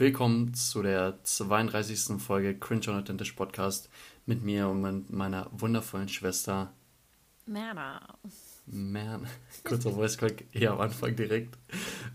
Willkommen zu der 32. Folge Cringe Unauthentisch Podcast mit mir und meiner wundervollen Schwester Merna. Man, kurzer Voice Crack hier am Anfang direkt.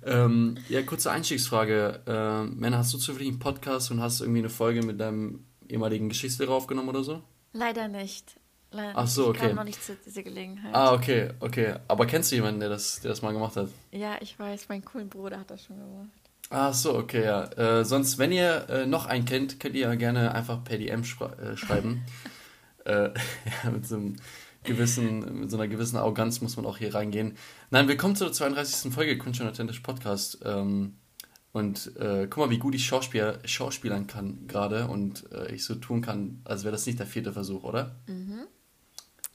Ähm, ja, kurze Einstiegsfrage. Äh, Männer, hast du zufällig einen Podcast und hast irgendwie eine Folge mit deinem ehemaligen Geschichtslehrer aufgenommen oder so? Leider nicht. Leider Ach so, nicht. Ich okay. kam noch nicht zu dieser Gelegenheit. Ah, okay, okay. Aber kennst du jemanden, der das, der das mal gemacht hat? Ja, ich weiß, mein coolen Bruder hat das schon gemacht. Ach so, okay, ja. Äh, sonst, wenn ihr äh, noch einen kennt, könnt ihr ja gerne einfach per DM äh, schreiben. äh, ja, mit so einem gewissen, mit so einer gewissen Arroganz muss man auch hier reingehen. Nein, willkommen zur 32. Folge Kunst und Authentisch Podcast. Ähm, und äh, guck mal, wie gut ich Schauspieler, schauspielern kann gerade und äh, ich so tun kann, als wäre das nicht der vierte Versuch, oder? Mhm.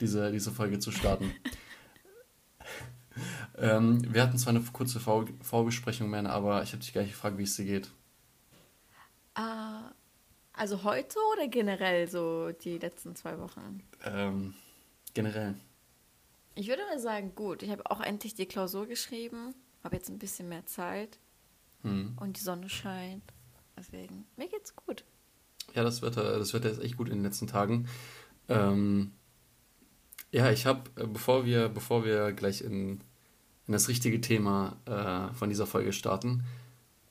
Diese, diese Folge zu starten. ähm, wir hatten zwar eine kurze Vor Vorbesprechung, mehr, aber ich habe dich gar nicht gefragt, wie es dir geht. Äh, also heute oder generell so die letzten zwei Wochen? Ähm, generell. Ich würde mal sagen, gut. Ich habe auch endlich die Klausur geschrieben. Habe jetzt ein bisschen mehr Zeit. Hm. Und die Sonne scheint. Deswegen, mir geht's gut. Ja, das Wetter, das Wetter ist echt gut in den letzten Tagen. Ähm, ja, ich habe, bevor wir, bevor wir gleich in, in das richtige Thema äh, von dieser Folge starten,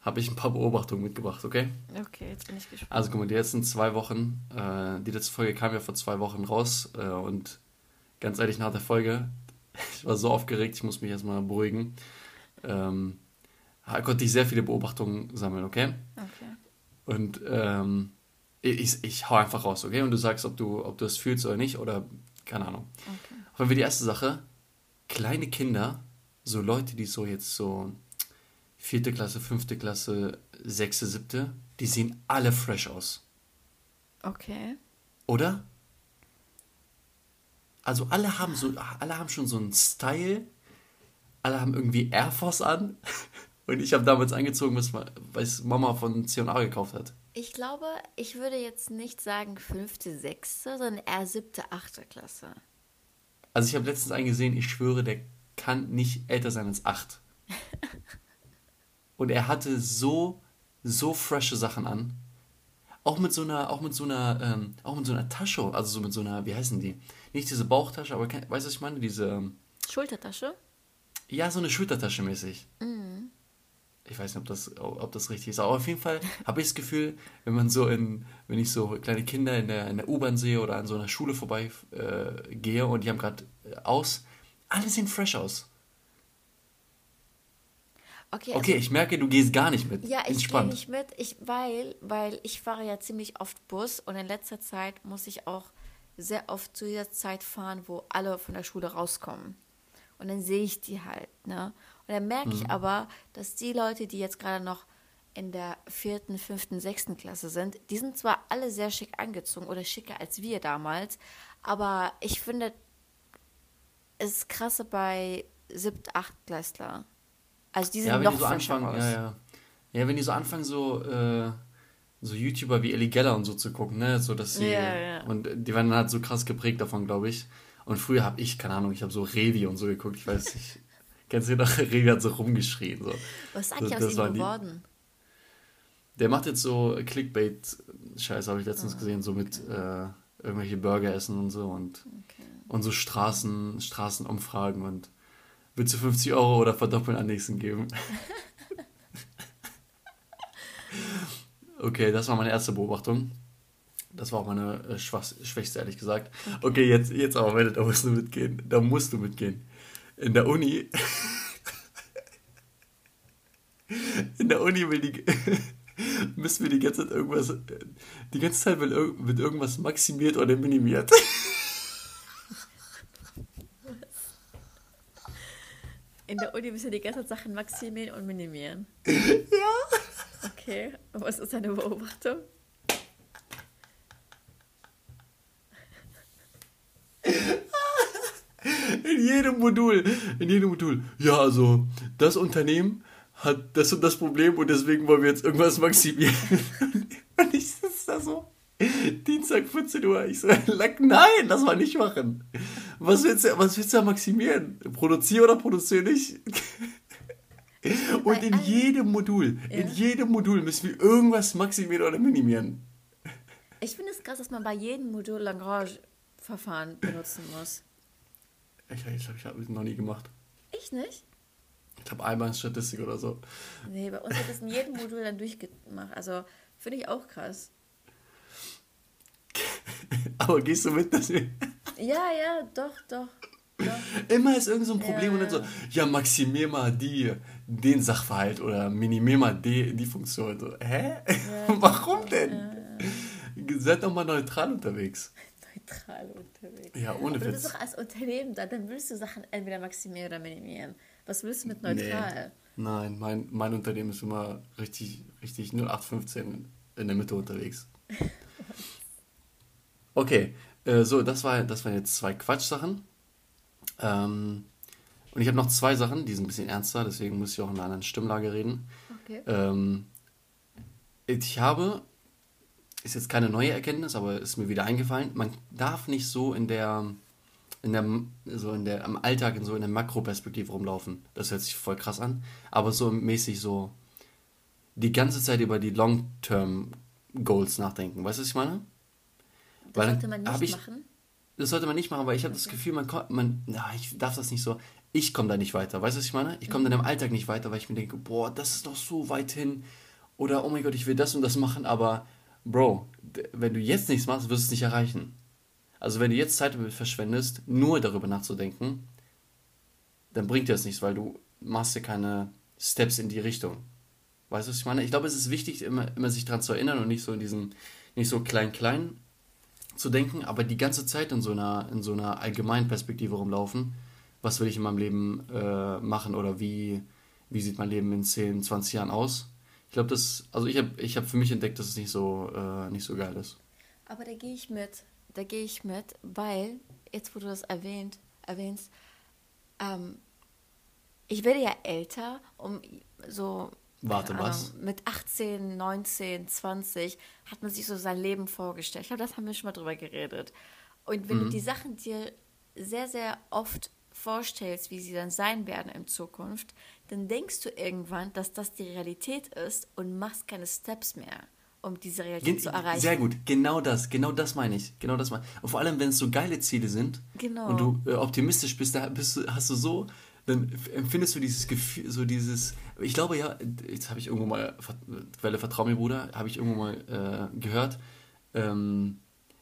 habe ich ein paar Beobachtungen mitgebracht, okay? Okay, jetzt bin ich gespannt. Also guck mal, die letzten zwei Wochen, äh, die letzte Folge kam ja vor zwei Wochen raus äh, und ganz ehrlich, nach der Folge, ich war so aufgeregt, ich muss mich erstmal beruhigen, ähm, konnte ich sehr viele Beobachtungen sammeln, okay? Okay. Und ähm, ich, ich hau einfach raus, okay? Und du sagst, ob du, ob du es fühlst oder nicht, oder keine Ahnung. Okay. Fall die erste Sache, kleine Kinder, so Leute, die so jetzt so vierte Klasse, fünfte Klasse, sechste, siebte, die sehen alle fresh aus. Okay. Oder? Also alle haben so, alle haben schon so einen Style, alle haben irgendwie Air Force an. Und ich habe damals angezogen, was, Mama von C&A gekauft hat. Ich glaube, ich würde jetzt nicht sagen fünfte, sechste, sondern eher siebte, achte Klasse. Also ich habe letztens einen gesehen, ich schwöre, der kann nicht älter sein als acht. Und er hatte so, so frische Sachen an. Auch mit so einer, auch mit so einer, ähm, auch mit so einer Tasche, also so mit so einer, wie heißen die? Nicht diese Bauchtasche, aber weißt du, was ich meine? Diese, ähm, Schultertasche? ja, so eine Schultertasche mäßig. Mhm. Ich weiß nicht, ob das, ob das richtig ist, aber auf jeden Fall habe ich das Gefühl, wenn man so in, wenn ich so kleine Kinder in der, in der U-Bahn sehe oder an so einer Schule vorbei äh, gehe und die haben gerade äh, aus, alle sehen fresh aus. Okay, Okay, ich merke, du gehst gar nicht mit. Ja, ich gehe nicht mit, ich, weil, weil ich fahre ja ziemlich oft Bus und in letzter Zeit muss ich auch sehr oft zu dieser Zeit fahren, wo alle von der Schule rauskommen. Und dann sehe ich die halt, ne? Und dann merke Mhm. ich aber, dass die Leute, die jetzt gerade noch in der vierten, fünften, sechsten Klasse sind, die sind zwar alle sehr schick angezogen oder schicker als wir damals, aber ich finde, ist krasse bei siebt, acht Klässler. Also die sind Ja, noch die so anfangen, ja, ja. Ja, wenn die so anfangen, so, äh, so YouTuber wie Ellie Geller und so zu gucken, ne? So, dass sie. Ja, ja. Und die werden halt so krass geprägt davon, glaube ich. Und früher habe ich, keine Ahnung, ich habe so Revi und so geguckt, ich weiß nicht. Kennst du noch? Revi hat so rumgeschrien. So. Was ist eigentlich das aus ihm waren die- geworden? Der macht jetzt so Clickbait-Scheiß, habe ich letztens gesehen, so mit äh, irgendwelche Burger essen und so und, Okay. Und so Straßen, Straßenumfragen und willst du 50 Euro oder verdoppeln an nächsten geben? okay, das war meine erste Beobachtung. Das war auch meine äh, schwächste, ehrlich gesagt. Okay, jetzt, jetzt aber, Mette, da musst du mitgehen. Da musst du mitgehen. In der Uni. In der Uni will die. müssen wir die ganze Zeit irgendwas. Die ganze Zeit wird irgendwas maximiert oder minimiert. In der Uni müssen wir die ganzen Sachen maximieren und minimieren. ja. Okay, und was ist deine Beobachtung? In jedem Modul. In jedem Modul. Ja, also, das Unternehmen hat das und das Problem und deswegen wollen wir jetzt irgendwas maximieren. Und ich sitze da so. Dienstag 14 Uhr. Ich so, nein, das mal nicht machen. Was willst du, was willst du da maximieren? Produziere oder produziere nicht? Und in jedem Modul, ja. in jedem Modul müssen wir irgendwas maximieren oder minimieren. Ich finde es krass, dass man bei jedem Modul Lagrange-Verfahren benutzen muss. Ich, ich glaube, ich habe es noch nie gemacht. Ich nicht? Ich glaube, einmal in Statistik oder so. Nee, bei uns wird das in jedem Modul dann durchgemacht. Also, finde ich auch krass. Aber gehst du mit, dass wir. Ja, ja, doch, doch. doch. Immer ist irgend so ein Problem ja, und dann so, ja, maximier mal die, den Sachverhalt oder minimier mal die, die Funktion. So, hä? Ja, Warum denn? Ja, Seid doch mal neutral unterwegs. Neutral unterwegs. Ja, ohne Aber Witz. Du bist doch als Unternehmen da, dann willst du Sachen entweder maximieren oder minimieren. Was willst du mit neutral? Nee. Nein, mein, mein Unternehmen ist immer richtig, richtig 0815 in der Mitte unterwegs. Okay, äh, so, das, war, das waren jetzt zwei Quatschsachen. Ähm, und ich habe noch zwei Sachen, die sind ein bisschen ernster, deswegen muss ich auch in einer anderen Stimmlage reden. Okay. Ähm, ich habe, ist jetzt keine neue Erkenntnis, aber ist mir wieder eingefallen, man darf nicht so in der, in der, so in der, am Alltag in so in der Makroperspektive rumlaufen. Das hört sich voll krass an, aber so mäßig so die ganze Zeit über die Long-Term Goals nachdenken. Weißt du, was ich meine? Das sollte man nicht ich, machen. Das sollte man nicht machen, weil ich habe okay. das Gefühl, man, man, na, ich darf das nicht so, ich komme da nicht weiter. Weißt du, was ich meine? Ich komme mhm. dann im Alltag nicht weiter, weil ich mir denke, boah, das ist doch so weit hin. Oder, oh mein Gott, ich will das und das machen, aber, Bro, wenn du jetzt nichts machst, wirst du es nicht erreichen. Also, wenn du jetzt Zeit damit verschwendest, nur darüber nachzudenken, dann bringt dir das nichts, weil du machst ja keine Steps in die Richtung. Weißt du, was ich meine? Ich glaube, es ist wichtig, immer, immer sich daran zu erinnern und nicht so in diesem, nicht so klein-klein zu denken, aber die ganze Zeit in so einer, in so einer allgemeinen Perspektive rumlaufen. Was will ich in meinem Leben äh, machen oder wie, wie sieht mein Leben in 10, 20 Jahren aus? Ich glaube, das, also ich habe ich hab für mich entdeckt, dass es nicht so, äh, nicht so geil ist. Aber da gehe ich mit, da gehe ich mit, weil, jetzt wo du das erwähnt, erwähnst, ähm, ich werde ja älter, um so Warte, Ahnung, was? Mit 18, 19, 20 hat man sich so sein Leben vorgestellt. Ich glaube, das haben wir schon mal drüber geredet. Und wenn mhm. du die Sachen dir sehr, sehr oft vorstellst, wie sie dann sein werden in Zukunft, dann denkst du irgendwann, dass das die Realität ist und machst keine Steps mehr, um diese Realität Gen zu erreichen. Sehr gut, genau das, genau das meine ich. Genau das meine Und vor allem, wenn es so geile Ziele sind genau. und du äh, optimistisch bist, da bist du, hast du so dann empfindest du dieses Gefühl, so dieses, ich glaube ja, jetzt habe ich irgendwo mal, Quelle Vertrau mir Bruder, habe ich irgendwo mal äh, gehört, ähm,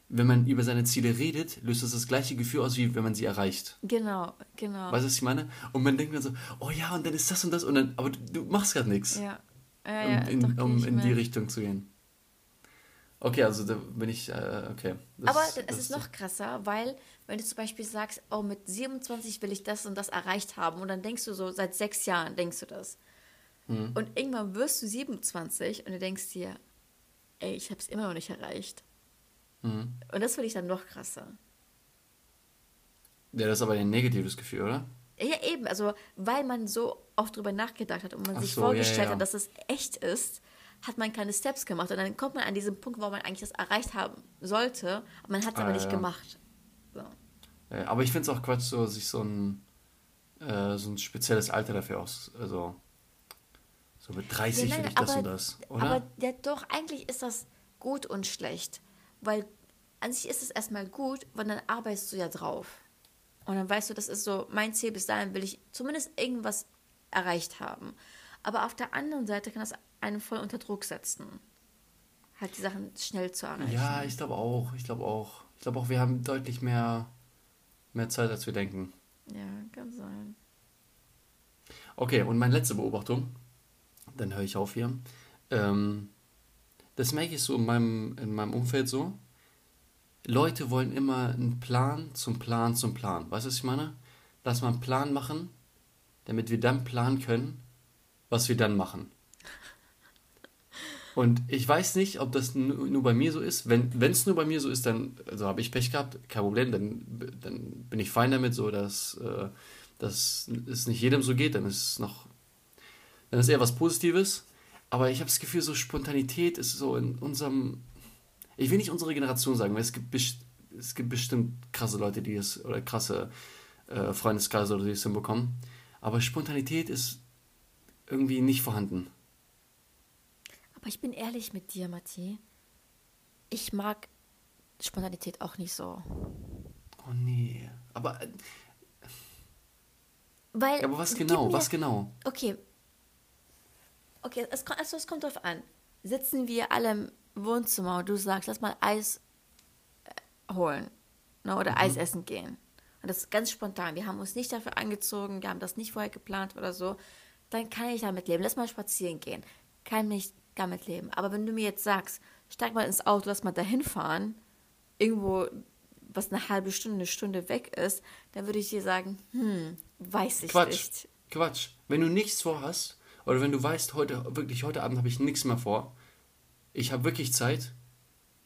wenn man über seine Ziele redet, löst das das gleiche Gefühl aus, wie wenn man sie erreicht. Genau, genau. Weißt du, was ich meine? Und man denkt dann so, oh ja, und dann ist das und das, und dann, aber du, du machst gerade nichts. Ja. Ja, ja, um in, um in die Richtung zu gehen. Okay, also da bin ich, äh, okay. Das, aber es ist noch krasser, weil wenn du zum Beispiel sagst, oh, mit 27 will ich das und das erreicht haben und dann denkst du so, seit sechs Jahren denkst du das. Mhm. Und irgendwann wirst du 27 und du denkst dir, ey, ich habe es immer noch nicht erreicht. Mhm. Und das finde ich dann noch krasser. Ja, das ist aber ein negatives Gefühl, oder? Ja, eben, also weil man so oft drüber nachgedacht hat und man Ach sich so, vorgestellt ja, ja. hat, dass es echt ist, hat man keine Steps gemacht. Und dann kommt man an diesen Punkt, wo man eigentlich das erreicht haben sollte, aber man hat es ah, aber nicht ja. gemacht. So. aber ich finde es auch Quatsch, so, sich so ein, äh, so ein spezielles Alter dafür aus. Also, so mit 30 ja, will ich das aber, und das, oder? Aber ja, doch, eigentlich ist das gut und schlecht. Weil an sich ist es erstmal gut, weil dann arbeitest du ja drauf. Und dann weißt du, das ist so, mein Ziel bis dahin will ich zumindest irgendwas erreicht haben. Aber auf der anderen Seite kann das einen voll unter Druck setzen. Halt die Sachen schnell zu erreichen. Ja, ich glaube auch. Ich glaube auch. Ich glaube auch, wir haben deutlich mehr, mehr Zeit, als wir denken. Ja, kann sein. Okay, und meine letzte Beobachtung, dann höre ich auf hier. Ähm, das merke ich so in meinem, in meinem Umfeld so. Leute wollen immer einen Plan zum Plan zum Plan. Weißt du, was ich meine? Lass mal einen Plan machen, damit wir dann planen können, was wir dann machen. Und ich weiß nicht, ob das nur bei mir so ist. Wenn es nur bei mir so ist, dann also habe ich Pech gehabt, kein Problem, dann, dann bin ich fein damit, so dass, äh, dass es nicht jedem so geht, dann ist es noch, dann ist eher was Positives. Aber ich habe das Gefühl, so Spontanität ist so in unserem, ich will nicht unsere Generation sagen, weil es gibt, es gibt bestimmt krasse Leute, die es, oder krasse äh, Freundeskreise oder die es hinbekommen. Aber Spontanität ist irgendwie nicht vorhanden. Aber ich bin ehrlich mit dir, Matti. Ich mag Spontanität auch nicht so. Oh nee. Aber. Äh, Weil, aber was genau? Mir, was genau? Okay. Okay, es, also es kommt drauf an. Sitzen wir alle im Wohnzimmer und du sagst, lass mal Eis äh, holen ne, oder mhm. Eis essen gehen. Und das ist ganz spontan. Wir haben uns nicht dafür angezogen, wir haben das nicht vorher geplant oder so. Dann kann ich damit leben. Lass mal spazieren gehen. Kann mich damit leben. Aber wenn du mir jetzt sagst, steig mal ins Auto, lass mal dahin fahren, irgendwo, was eine halbe Stunde, eine Stunde weg ist, dann würde ich dir sagen, hm, weiß ich Quatsch. nicht. Quatsch. Wenn du nichts vorhast, oder wenn du weißt, heute, wirklich, heute Abend habe ich nichts mehr vor, ich habe wirklich Zeit,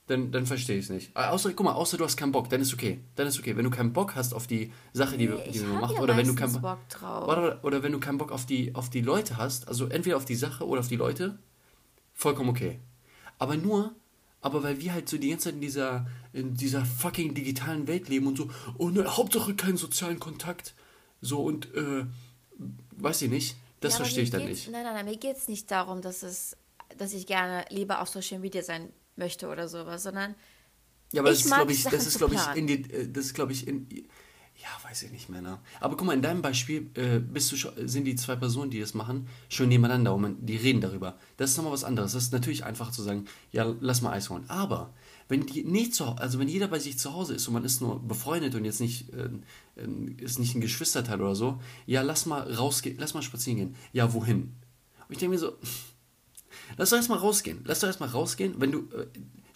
dann, dann verstehe ich es nicht. Außer, guck mal, außer du hast keinen Bock, dann ist okay. Dann ist okay. Wenn du keinen Bock hast auf die Sache, die, nee, die man macht, ja oder wenn du keinen Bock drauf. Oder, oder wenn du keinen Bock auf die, auf die Leute hast, also entweder auf die Sache oder auf die Leute, vollkommen okay. Aber nur, aber weil wir halt so die ganze Zeit in dieser, in dieser fucking digitalen Welt leben und so, oh ne, Hauptsache keinen sozialen Kontakt. So und, äh, weiß ich nicht, das ja, verstehe ich dann nicht. Nein, nein, nein, mir geht es nicht darum, dass es, dass ich gerne lieber auf Social Media sein möchte oder sowas, sondern ja, aber ich das ist, glaube ich, das ist, glaube ich, in die, äh, das ist, glaube ich, in, ja, weiß ich nicht mehr. Ne? Aber guck mal, in deinem Beispiel äh, bist du schon, sind die zwei Personen, die das machen, schon nebeneinander und die reden darüber. Das ist nochmal was anderes. Das ist natürlich einfach zu sagen, ja, lass mal Eis holen. Aber wenn die nicht zu, also wenn jeder bei sich zu Hause ist und man ist nur befreundet und jetzt nicht äh, ist nicht ein Geschwisterteil oder so, ja, lass mal rausgehen, lass mal spazieren gehen. Ja, wohin? Und ich denke mir so, lass doch erstmal rausgehen. Lass doch erstmal rausgehen. Wenn du, äh,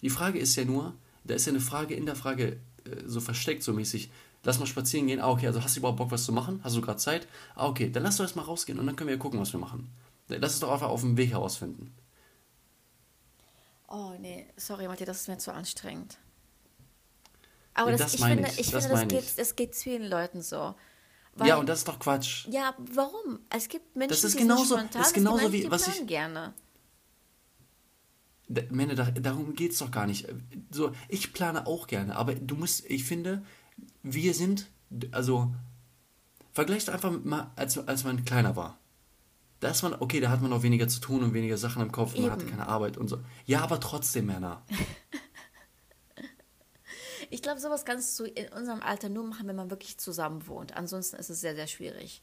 die Frage ist ja nur, da ist ja eine Frage in der Frage äh, so versteckt, so mäßig lass mal spazieren gehen. Ah, okay, also hast du überhaupt Bock, was zu machen? Hast du gerade Zeit? Ah, okay, dann lass doch erstmal rausgehen und dann können wir ja gucken, was wir machen. Lass es doch einfach auf dem Weg herausfinden. Oh, nee, sorry, Matthias, das ist mir zu anstrengend. Aber das, das ich finde, ich, ich das finde, das geht, das geht vielen Leuten so. Weil, ja, und das ist doch Quatsch. Ja, warum? Es gibt Menschen, das ist die genauso, sind spontan, das ist genauso Menschen, wie was ich gerne. Männer, darum geht es doch gar nicht. So, ich plane auch gerne, aber du musst, ich finde, wir sind, also vergleicht einfach mal, als, als man kleiner war. Da ist man, okay, da hat man auch weniger zu tun und weniger Sachen im Kopf, man hatte keine Arbeit und so. Ja, aber trotzdem, Männer. ich glaube, sowas kannst du in unserem Alter nur machen, wenn man wirklich zusammen wohnt. Ansonsten ist es sehr, sehr schwierig.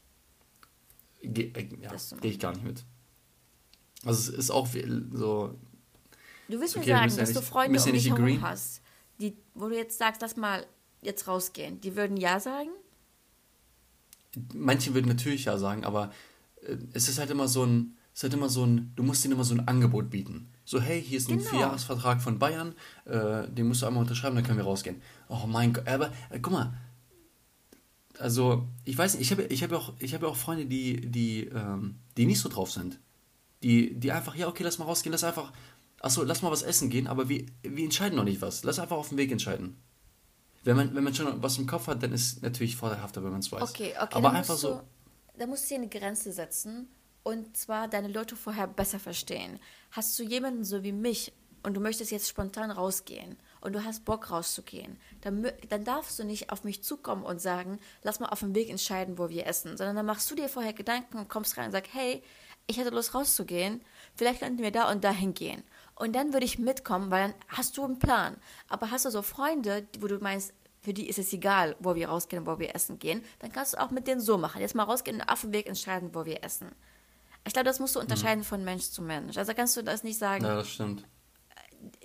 Ge äh, ja, gehe ich gar nicht mit. Also es ist auch so. Du willst okay, mir sagen, dass ja du Freunde um dich herum hast, die, wo du jetzt sagst, lass mal jetzt rausgehen, die würden ja sagen? Manche würden natürlich ja sagen, aber äh, es ist halt immer so ein, es ist halt immer so ein, du musst ihnen immer so ein Angebot bieten. So, hey, hier ist ein genau. Vierjahresvertrag von Bayern, äh, den musst du einmal unterschreiben, dann können wir rausgehen. Oh mein Gott, aber äh, guck mal, also ich weiß nicht, ich habe ich hab auch, hab auch Freunde, die, die, ähm, die nicht so drauf sind. Die, die einfach, ja, okay, lass mal rausgehen, lass einfach, achso, lass mal was essen gehen, aber wir, wir entscheiden noch nicht was. Lass einfach auf dem Weg entscheiden. Wenn man, wenn man schon was im Kopf hat, dann ist es natürlich vorteilhafter, wenn man es weiß. Okay, okay. Aber einfach so. da musst du dir eine Grenze setzen und zwar deine Leute vorher besser verstehen. Hast du jemanden so wie mich und du möchtest jetzt spontan rausgehen und du hast Bock rauszugehen, dann, dann darfst du nicht auf mich zukommen und sagen, lass mal auf dem Weg entscheiden, wo wir essen, sondern dann machst du dir vorher Gedanken und kommst rein und sagst, hey, ich hätte Lust rauszugehen, vielleicht könnten wir da und da hingehen. Und dann würde ich mitkommen, weil dann hast du einen Plan. Aber hast du so Freunde, wo du meinst, für die ist es egal, wo wir rausgehen, wo wir essen gehen, dann kannst du auch mit denen so machen. Jetzt mal rausgehen und auf dem Weg entscheiden, wo wir essen. Ich glaube, das musst du unterscheiden mhm. von Mensch zu Mensch. Also kannst du das nicht sagen. Ja, das stimmt.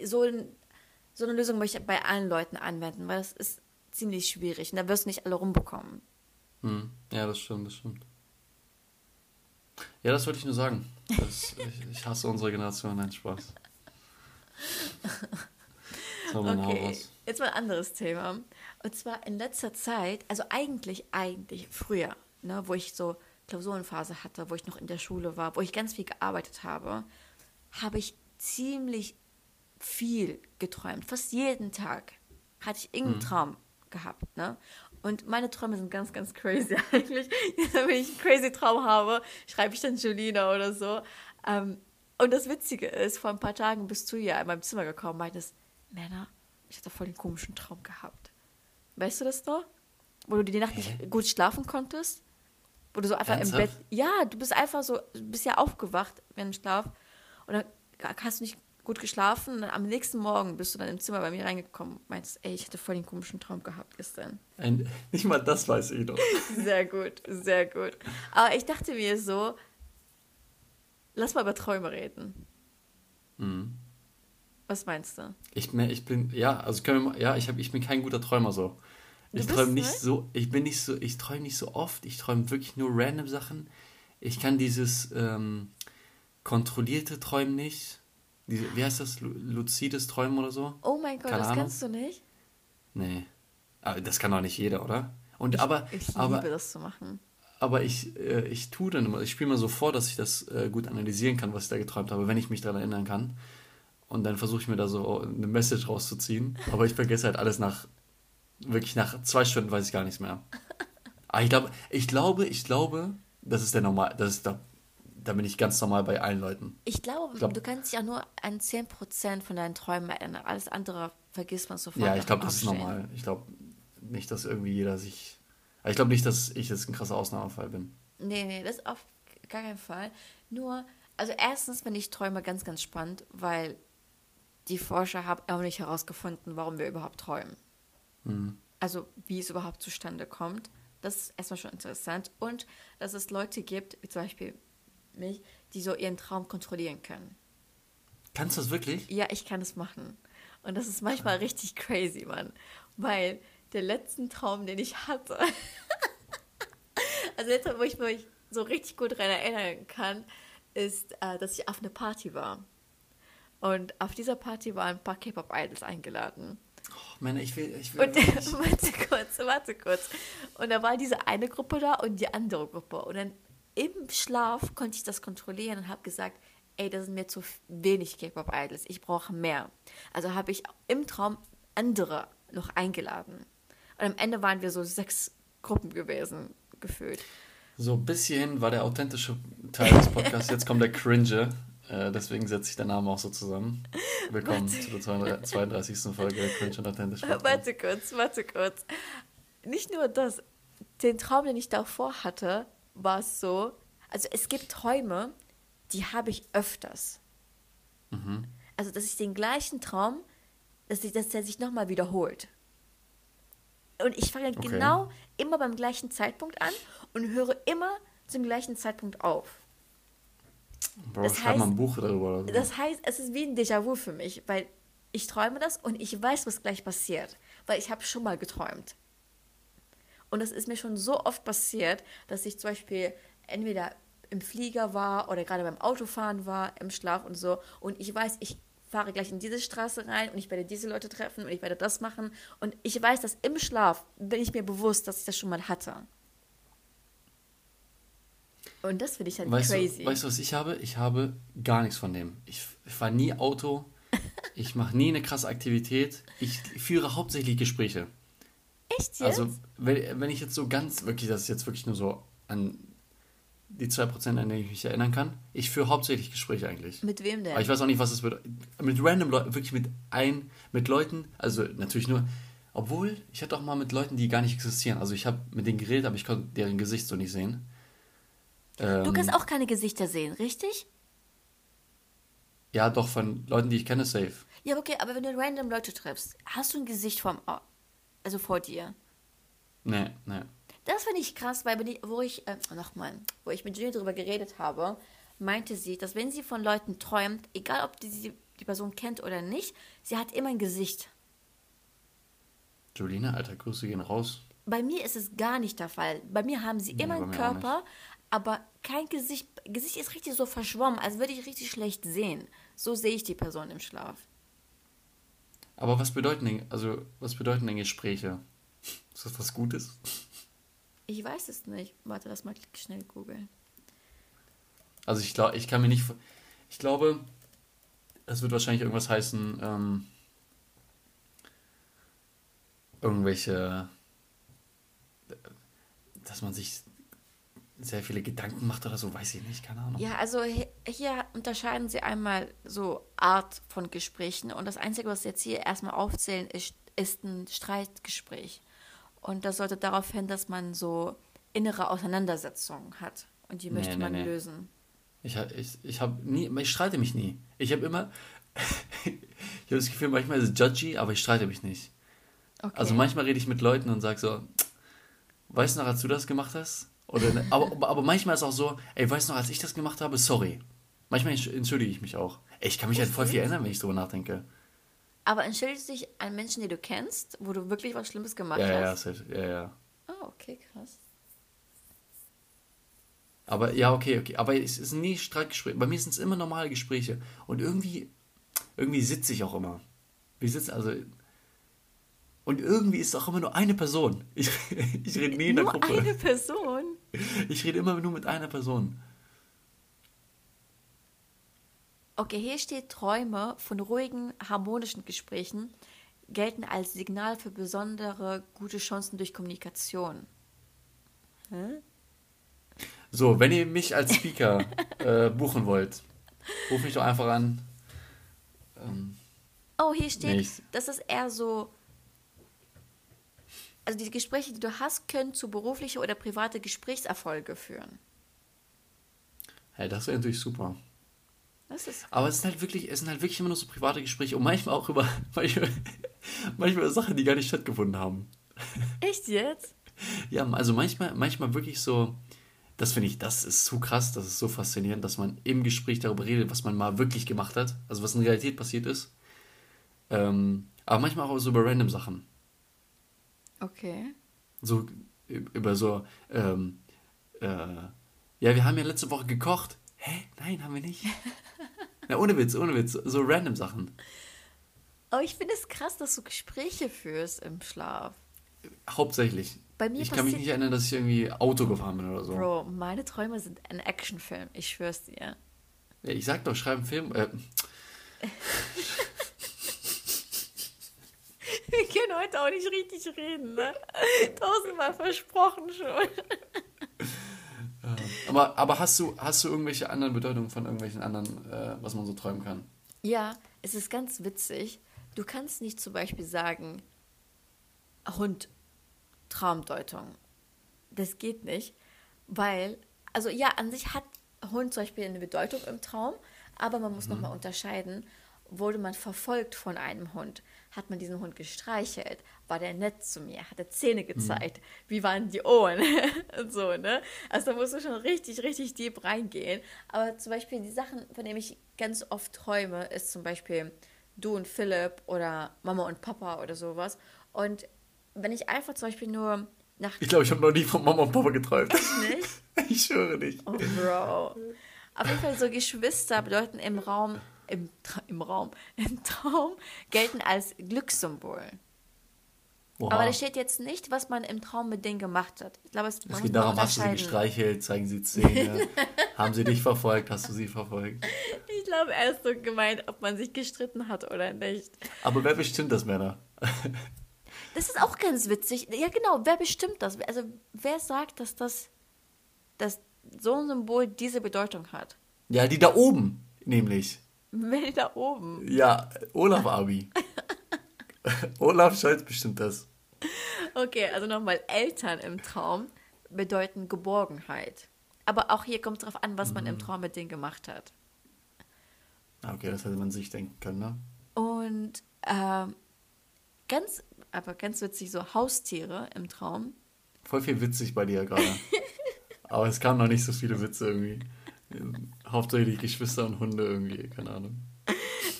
So, so eine Lösung möchte ich bei allen Leuten anwenden, weil das ist ziemlich schwierig und da wirst du nicht alle rumbekommen. Mhm. Ja, das stimmt, das stimmt. Ja, das wollte ich nur sagen. Das, ich, ich hasse unsere Generation, nein, Spaß. Okay, jetzt mal ein anderes Thema. Und zwar in letzter Zeit, also eigentlich, eigentlich früher, ne, wo ich so Klausurenphase hatte, wo ich noch in der Schule war, wo ich ganz viel gearbeitet habe, habe ich ziemlich viel geträumt. Fast jeden Tag hatte ich irgendeinen mhm. Traum gehabt. Ne? Und meine Träume sind ganz, ganz crazy eigentlich. Wenn ich einen crazy Traum habe, schreibe ich dann Julina oder so. Ähm, und das Witzige ist, vor ein paar Tagen bist du ja in meinem Zimmer gekommen und meintest, Männer, ich hatte voll den komischen Traum gehabt. Weißt du das noch? Wo du die Nacht nicht gut schlafen konntest? Wo du so einfach Ernsthaft? im Bett. Ja, du bist einfach so, du bist ja aufgewacht während dem Schlaf. Und dann hast du nicht gut geschlafen. Und am nächsten Morgen bist du dann im Zimmer bei mir reingekommen und meinst, ey, ich hatte voll den komischen Traum gehabt gestern. Ein, nicht mal das weiß ich noch. Sehr gut, sehr gut. Aber ich dachte mir so, lass mal über Träume reden. Mhm. Was meinst du? Ich, me- ich bin, ja, also können wir ja, ich, hab, ich bin kein guter Träumer so. Du Ich träume nicht ne? so, ich bin nicht so, ich träume nicht so oft, ich träume wirklich nur random Sachen. Ich kann dieses ähm, kontrollierte Träumen nicht. Diese, wie heißt das? Lu- Luzides Träumen oder so? Oh mein Gott, Keine das Ahnung. kannst du nicht? Nee. Aber das kann doch nicht jeder, oder? Und aber, Ich liebe aber, das zu machen. Aber ich, äh, ich tue dann immer, ich spiele mir so vor, dass ich das äh, gut analysieren kann, was ich da geträumt habe, wenn ich mich daran erinnern kann. Und dann versuche ich mir da so eine Message rauszuziehen. Aber ich vergesse halt alles nach, wirklich nach zwei Stunden weiß ich gar nichts mehr. Aber ich glaube, ich glaube, ich glaube, das ist der normal, das ist da, da bin ich ganz normal bei allen Leuten. Ich glaube, Ich glaub- du kannst dich auch nur an 10% von deinen Träumen erinnern. Alles andere vergisst man sofort. Ja, ich glaube, das ist normal. Ich glaube nicht, dass irgendwie jeder sich. Ich glaube nicht, dass ich jetzt ein krasser Ausnahmefall bin. Nee, nee, das auf gar keinen Fall. Nur, also erstens finde ich Träume ganz, ganz spannend, weil die Forscher haben auch nicht herausgefunden, warum wir überhaupt träumen. Mhm. Also wie es überhaupt zustande kommt. Das ist erstmal schon interessant. Und dass es Leute gibt, wie zum Beispiel mich, die so ihren Traum kontrollieren können. Kannst du das wirklich? Ja, ich kann es machen. Und das ist manchmal richtig crazy, Mann. Weil der letzte Traum, den ich hatte, also jetzt, wo ich mich so richtig gut daran erinnern kann, ist, äh, dass ich auf eine Party war. Und auf dieser Party waren ein paar K-Pop-Idols eingeladen. Oh, Männer, ich will. Ich will Und warte kurz, warte kurz. Und da war diese eine Gruppe da und die andere Gruppe. Und dann im Schlaf konnte ich das kontrollieren und habe gesagt, ey, das sind mir zu wenig K-Pop-Idols, ich brauche mehr. Also habe ich im Traum andere noch eingeladen. Und am Ende waren wir so sechs Gruppen gewesen, gefühlt. So, bis hierhin war der authentische Teil des Podcasts. Jetzt kommt der Cringe. Äh, deswegen setzt sich der Name auch so zusammen. Willkommen zu der 32. 32. Folge Cringe und Authentisch Podcast. Warte kurz, warte kurz. Nicht nur das, den Traum, den ich davor hatte, war es so, also es gibt Träume, die habe ich öfters. Mhm. Also, dass ich den gleichen Traum, dass, ich, dass der sich nochmal wiederholt. Und ich fange Okay. genau immer beim gleichen Zeitpunkt an und höre immer zum gleichen Zeitpunkt auf. Bro, Das schreib mal heißt- ein Buch darüber. So. Das heißt, es ist wie ein Déjà-vu für mich, weil ich träume das und ich weiß, was gleich passiert, weil ich habe schon mal geträumt. Und das ist mir schon so oft passiert, dass ich zum Beispiel entweder im Flieger war oder gerade beim Autofahren war, im Schlaf und so. Und ich weiß, ich fahre gleich in diese Straße rein und ich werde diese Leute treffen und ich werde das machen. Und ich weiß, dass im Schlaf bin ich mir bewusst, dass ich das schon mal hatte. Und das finde ich halt weißt, crazy. du, weißt du, was ich habe? Ich habe gar nichts von dem. Ich, ich fahre nie Auto. Ich mache nie eine krasse Aktivität. Ich führe hauptsächlich Gespräche. Echt jetzt? Also, wenn, wenn ich jetzt so ganz, wirklich, das ist jetzt wirklich nur so an die 2%, an die ich mich erinnern kann, ich führe hauptsächlich Gespräche eigentlich. Mit wem denn? Aber ich weiß auch nicht, was es bedeutet. Mit random Leuten, wirklich mit ein, mit Leuten, also natürlich nur, obwohl, ich hatte auch mal mit Leuten, die gar nicht existieren. Also ich habe mit denen geredet, aber ich konnte deren Gesicht so nicht sehen. Du Ähm, kannst auch keine Gesichter sehen, richtig? Ja, doch, von Leuten, die ich kenne, safe. Ja, okay, aber wenn du random Leute triffst, hast du ein Gesicht vom, Au- also vor dir. Nee, nee. Das finde ich krass, weil wo ich, äh, nochmal, wo ich mit Jenny darüber geredet habe, meinte sie, dass wenn sie von Leuten träumt, egal ob die, die, Person kennt oder nicht, sie hat immer ein Gesicht. Julina, alter, Grüße gehen raus. Bei mir ist es gar nicht der Fall. Bei mir haben sie Nee, immer einen Körper, aber kein Gesicht. Gesicht ist richtig so verschwommen, als würde ich richtig schlecht sehen. So sehe ich die Person im Schlaf. Aber was bedeuten denn, also, was bedeuten denn Gespräche? Ist das was Gutes? Ich weiß es nicht. Warte, lass mal schnell googeln. Also ich glaube, ich kann mir nicht. Ich glaube, es wird wahrscheinlich irgendwas heißen, ähm, irgendwelche, dass man sich sehr viele Gedanken macht oder so, weiß ich nicht, keine Ahnung. Ja, also hi- hier unterscheiden sie einmal so Art von Gesprächen und das Einzige, was sie jetzt hier erstmal aufzählen, ist, ist ein Streitgespräch. Und das sollte darauf hin, dass man so innere Auseinandersetzungen hat und die möchte Nee, nee, man nee. lösen. Ich, ich, ich habe nie, ich streite mich nie. Ich habe immer, ich habe das Gefühl, manchmal ist es judgy, aber ich streite mich nicht. Okay. Also manchmal rede ich mit Leuten und sage so, weißt du noch, als du das gemacht hast? Oder, ne, aber, aber- manchmal ist auch so, ey, weißt du noch, als ich das gemacht habe? Sorry. Manchmal entsch- entschuldige ich mich auch. Ey, ich kann mich halt voll viel erinnern, wenn ich drüber nachdenke. Aber entschuldigst du dich an Menschen, die du kennst, wo du wirklich was Schlimmes gemacht Ja, ja, ja, hast? safe. ja, ja. Oh, okay, krass. Aber ja, okay, okay. Aber es ist nie Streitgespräch. Bei mir sind es immer normale Gespräche. Und irgendwie, irgendwie sitze ich auch immer. Wir sitzen, also. Und irgendwie ist es auch immer nur eine Person. Ich, ich rede nie in der Nur Gruppe. eine Person? Ich rede immer nur mit einer Person. Okay, hier steht, Träume von ruhigen, harmonischen Gesprächen gelten als Signal für besondere gute Chancen durch Kommunikation. So, wenn ihr mich als Speaker äh, buchen wollt, ruf mich doch einfach an. Ähm, Oh, hier steht, Nee, ich- das ist eher so. Also die Gespräche, die du hast, können zu berufliche oder private Gesprächserfolge führen. hey, das wäre natürlich super. Aber es sind halt wirklich, es sind halt wirklich immer nur so private Gespräche und manchmal auch über manchmal, manchmal über Sachen, die gar nicht stattgefunden haben. Echt jetzt? Ja, also manchmal, manchmal wirklich so, das finde ich, das ist so krass, das ist so faszinierend, dass man im Gespräch darüber redet, was man mal wirklich gemacht hat, also was in Realität passiert ist. Ähm, aber manchmal auch so über random Sachen. Okay. So über so, ähm, äh, ja, wir haben ja letzte Woche gekocht. Hä? Nein, haben wir nicht. Na, ohne Witz, ohne Witz, so random Sachen. Aber ich finde es krass, dass du Gespräche führst im Schlaf. Hauptsächlich. Bei mir ich kann mich nicht erinnern, dass ich irgendwie Auto gefahren bin oder so. Bro, meine Träume sind ein Actionfilm. Ich schwör's dir. Ja, ich sag doch, schreib einen Film. Äh, Wir können heute auch nicht richtig reden, ne? Tausendmal versprochen schon. Aber, aber hast du, hast du irgendwelche anderen Bedeutungen von irgendwelchen anderen, äh, was man so träumen kann? Ja, es ist ganz witzig. Du kannst nicht zum Beispiel sagen, Hund, Traumdeutung. Das geht nicht, weil, also ja, an sich hat Hund zum Beispiel eine Bedeutung im Traum, aber man muss nochmal unterscheiden, wurde man verfolgt von einem Hund? Hat man diesen Hund gestreichelt? War der nett zu mir? Hat er Zähne gezeigt? Wie waren die Ohren? Und so, ne? Also da musst du schon richtig, richtig deep reingehen. Aber zum Beispiel die Sachen, von denen ich ganz oft träume, ist zum Beispiel du und Philipp oder Mama und Papa oder sowas. Und wenn ich einfach zum Beispiel nur nach Ich glaube, ich habe noch nie von Mama und Papa geträumt. nicht ich schwöre nicht. Oh, Bro. Auf jeden Fall so Geschwister bedeuten im Raum, im, Tra im Raum, im Traum gelten als Glückssymbol. Oha. Aber da steht jetzt nicht, was man im Traum mit denen gemacht hat. Ich glaube, es, es geht darum, hast du sie gestreichelt, zeigen sie Zähne, haben sie dich verfolgt, hast du sie verfolgt. Ich glaube, er ist so gemeint, ob man sich gestritten hat oder nicht. Aber wer bestimmt das, Männer? Das ist auch ganz witzig. Ja, genau, wer bestimmt das? Also, wer sagt, dass das dass so ein Symbol diese Bedeutung hat? Ja, die da oben, nämlich. Wer da oben? Ja, Olaf Abi. Olaf Scholz bestimmt das. Okay, also nochmal, Eltern im Traum bedeuten Geborgenheit. Aber auch hier kommt es darauf an, was man im Traum mit denen gemacht hat. Ah, Okay, das hätte man sich denken können, ne? Und ähm, ganz, aber ganz witzig, so Haustiere im Traum. Voll viel witzig bei dir gerade. Aber es kamen noch nicht so viele Witze irgendwie. Hauptsächlich Geschwister und Hunde irgendwie, keine Ahnung.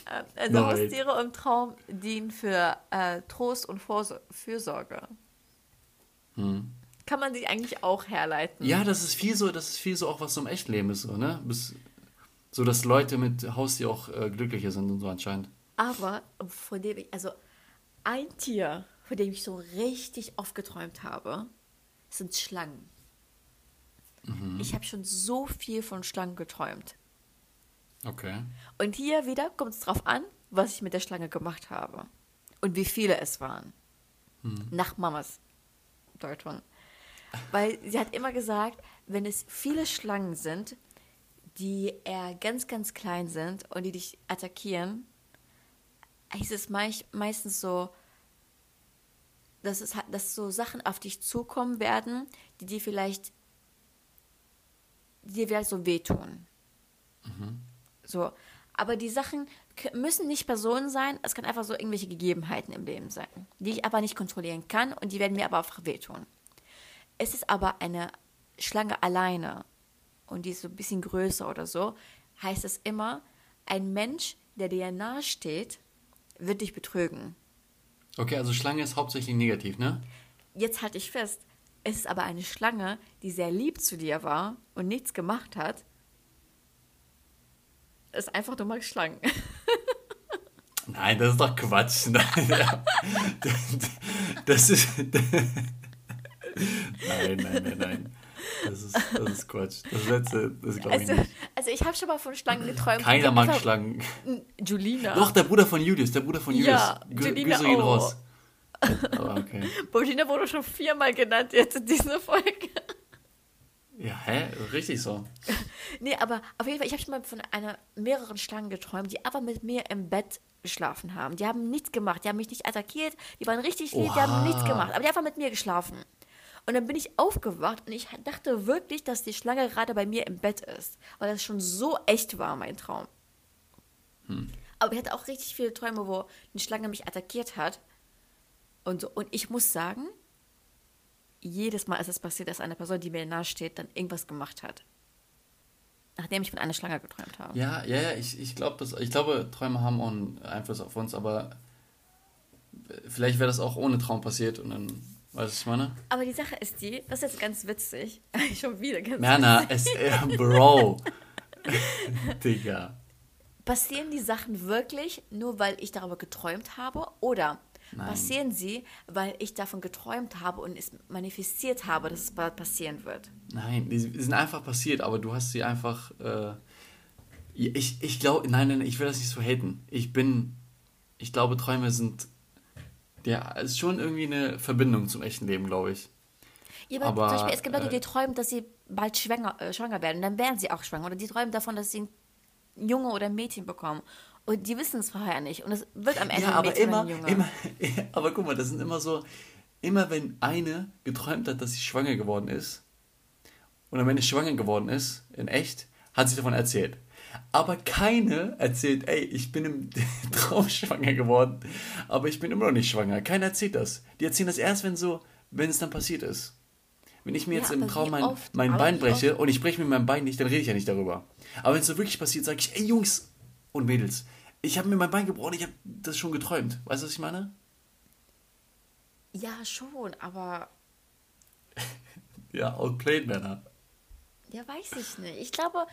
Äh, Also. Haustiere im Traum dienen für äh, Trost und Vorsor Fürsorge. Hm. Kann man sich eigentlich auch herleiten. Ja, das ist viel so, das ist viel so auch, was so im Echtleben ist, so, ne? Bis, so, dass Leute mit Haustier auch äh, glücklicher sind und so anscheinend. Aber von dem ich, also ein Tier, von dem ich so richtig oft geträumt habe, sind Schlangen. Ich habe schon so viel von Schlangen geträumt. Okay. Und hier wieder kommt es drauf an, was ich mit der Schlange gemacht habe. Und wie viele es waren. Nach Mamas Deutung. Weil sie hat immer gesagt, wenn es viele Schlangen sind, die eher ganz, ganz klein sind und die dich attackieren, hieß es meist, meistens so, dass, es, dass so Sachen auf dich zukommen werden, die dir vielleicht, dir vielleicht so wehtun. Mhm. So. Aber die Sachen müssen nicht Personen sein, es kann einfach so irgendwelche Gegebenheiten im Leben sein, die ich aber nicht kontrollieren kann und die werden mir aber einfach wehtun. Es ist aber eine Schlange alleine und die ist so ein bisschen größer oder so, heißt es immer, ein Mensch, der dir nahe steht, wird dich betrügen. Okay, also Schlange ist hauptsächlich negativ, ne? Jetzt halte ich fest, es ist aber eine Schlange, die sehr lieb zu dir war und nichts gemacht hat. Ist einfach nur mal Schlangen. Nein, das ist doch Quatsch. Nein, das ist. Nein, nein, nein, nein. Das ist, das ist Quatsch. Das letzte, das glaube ich also, nicht. Also ich habe schon mal von Schlangen geträumt. Keiner mag Schlangen. Julina. Doch, der Bruder von Julius, der Bruder von Julius. Ja, Julina Grüße gehen raus. Aber okay. Julina wurde schon viermal genannt jetzt in dieser Folge. Ja, hä? Richtig so. nee, aber auf jeden Fall, ich habe schon mal von einer mehreren Schlangen geträumt, die aber mit mir im Bett geschlafen haben. Die haben nichts gemacht, die haben mich nicht attackiert, die waren richtig lieb, Oha. die haben nichts gemacht, aber die haben einfach mit mir geschlafen. Und dann bin ich aufgewacht und ich dachte wirklich, dass die Schlange gerade bei mir im Bett ist, weil das schon so echt war, mein Traum. Hm. Aber ich hatte auch richtig viele Träume, wo eine Schlange mich attackiert hat. Und, und ich muss sagen, jedes Mal ist es passiert, dass eine Person, die mir nahe steht, dann irgendwas gemacht hat. Nachdem ich von einer Schlange geträumt habe. Ja, ja, ja, ich, ich, glaub, das, ich glaube, Träume haben auch einen Einfluss auf uns, aber vielleicht wäre das auch ohne Traum passiert und dann, weißt du, was ich meine? Aber die Sache ist die, das ist jetzt ganz witzig. Schon wieder ganz Merna, witzig. es, äh, Bro. Digga. Passieren die Sachen wirklich nur, weil ich darüber geträumt habe? Oder Nein. passieren sie, weil ich davon geträumt habe und es manifestiert habe, dass es bald passieren wird. Nein, die sind einfach passiert, aber du hast sie einfach. Äh, ich ich glaube, nein, nein, ich will das nicht so haten. Ich bin. Ich glaube, Träume sind. Ja, es ist schon irgendwie eine Verbindung zum echten Leben, glaube ich. Ja, aber, aber zum Beispiel, es gibt Leute, äh, die träumen, dass sie bald schwanger, äh, schwanger werden. Und dann werden sie auch schwanger. Oder die träumen davon, dass sie ein Junge oder ein Mädchen bekommen. Und die wissen es vorher nicht. Und es wird am Ende ja, aber immer, immer, aber guck mal, das sind immer so, immer wenn eine geträumt hat, dass sie schwanger geworden ist, und am Ende schwanger geworden ist, in echt, hat sie davon erzählt. Aber keine erzählt, ey, ich bin im Traum schwanger geworden, aber ich bin immer noch nicht schwanger. Keiner erzählt das. Die erzählen das erst, wenn so, wenn es dann passiert ist. Wenn ich mir jetzt ja, im Traum mein, mein Bein breche und ich breche mir mein Bein nicht, dann rede ich ja nicht darüber. Aber wenn es so wirklich passiert, sage ich, ey Jungs und Mädels, ich habe mir mein Bein gebrochen, ich habe das schon geträumt. Weißt du, was ich meine? Ja, schon, aber. ja, outplayed, Männer. Ja, weiß ich nicht. Ich glaube,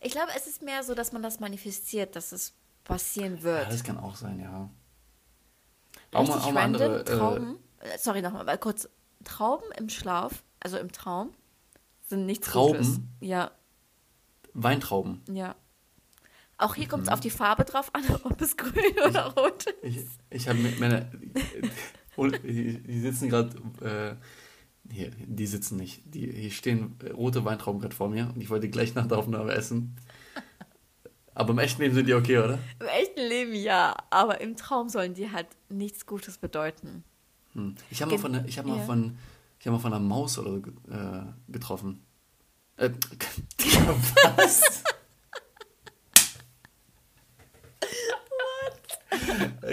ich glaube, es ist mehr so, dass man das manifestiert, dass es passieren wird. Ja, das kann auch sein, ja. Auch mal, auch mal andere. Äh, Trauben, äh, sorry, nochmal kurz. Trauben im Schlaf, also im Traum, sind nichts Trauben? Gutes. Ja. Weintrauben. Ja. Auch hier kommt es mhm. auf die Farbe drauf an, ob es grün oder rot ist. Ich, ich habe meine. die sitzen gerade. Äh, hier, die sitzen nicht. Die, hier stehen rote Weintrauben gerade vor mir und ich wollte gleich nach der Aufnahme essen. Aber im echten Leben sind die okay, oder? Im echten Leben ja, aber im Traum sollen die halt nichts Gutes bedeuten. Hm. Ich habe mal, von, hab mal, von, hab mal von einer Maus oder äh, getroffen. Äh, was?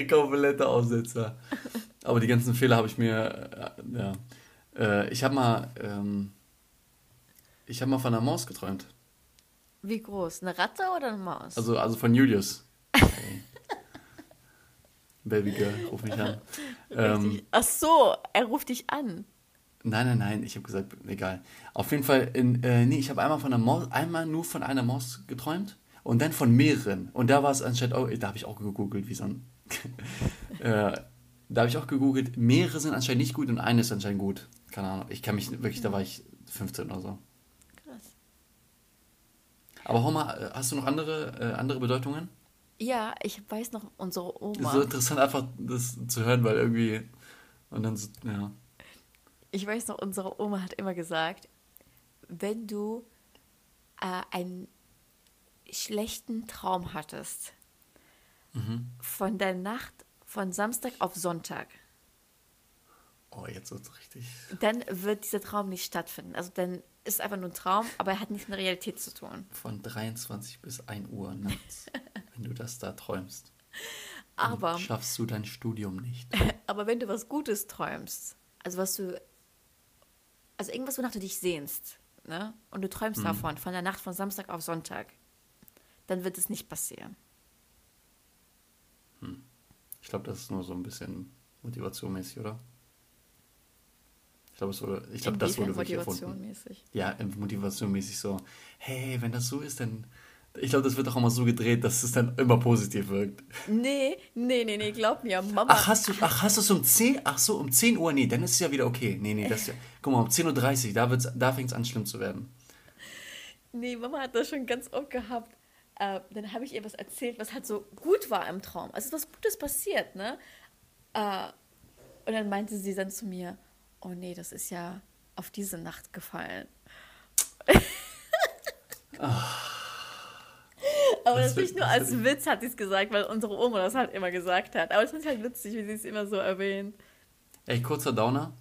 Kompletter Aussetzer. Aber die ganzen Fehler habe ich mir, äh, ja. Äh, ich habe mal, ähm, ich habe mal von einer Maus geträumt. Wie groß? Eine Ratte oder eine Maus? Also, also von Julius. Okay. Baby Girl, ruf mich an. Ähm, Ach so, er ruft dich an. Nein, nein, nein, ich habe gesagt, egal. Auf jeden Fall, in, äh, nee, ich habe einmal von einer Maus, einmal nur von einer Maus geträumt und dann von mehreren. Und da war es anstatt, oh, da habe ich auch gegoogelt, wie so ein äh, da habe ich auch gegoogelt, mehrere sind anscheinend nicht gut und eine ist anscheinend gut. Keine Ahnung. Ich kann mich wirklich, da war ich 15 oder so. Krass. Aber mal, äh, hast du noch andere, äh, andere Bedeutungen? Ja, ich weiß noch unsere Oma. Ist so interessant einfach das zu hören, weil irgendwie und dann so, ja. Ich weiß noch, unsere Oma hat immer gesagt, wenn du äh, einen schlechten Traum hattest, mhm. von der Nacht von Samstag auf Sonntag. Oh, jetzt wird's richtig. Dann wird dieser Traum nicht stattfinden. Also dann ist es einfach nur ein Traum, aber er hat nichts mit Realität zu tun. Von 23 bis 1 Uhr nachts, wenn du das da träumst. Aber, schaffst du dein Studium nicht. aber wenn du was Gutes träumst, also was du, also irgendwas, wonach du dich sehnst, ne? Und du träumst davon, von der Nacht von Samstag auf Sonntag, dann wird es nicht passieren. Ich glaube, das ist nur so ein bisschen motivationmäßig, oder? Ich glaube, wurde, ich glaube, das wurde wirklich erfunden. motivationmäßig. Ja, motivationmäßig so, hey, wenn das so ist, dann. Ich glaube, das wird auch immer so gedreht, dass es dann immer positiv wirkt. Nee, nee, nee, nee, glaub mir, Mama. Ach, hast du, ach, hast du es um 10? Ach so, um 10 Uhr? Nee, dann ist es ja wieder okay. Nee, nee, das ist ja. Guck mal, um 10.30 Uhr, da, wird's- da fängt es an, schlimm zu werden. Nee, Mama hat das schon ganz oft gehabt. Äh, dann habe ich ihr was erzählt, was halt so gut war im Traum. Also ist was Gutes passiert, ne? Äh, und dann meinte sie dann zu mir, oh nee, das ist ja auf diese Nacht gefallen. Aber Das wird- nur als Witz hat sie es gesagt, weil unsere Oma das halt immer gesagt hat. Aber es ist halt witzig, wie sie es immer so erwähnt. Ey, kurzer Downer.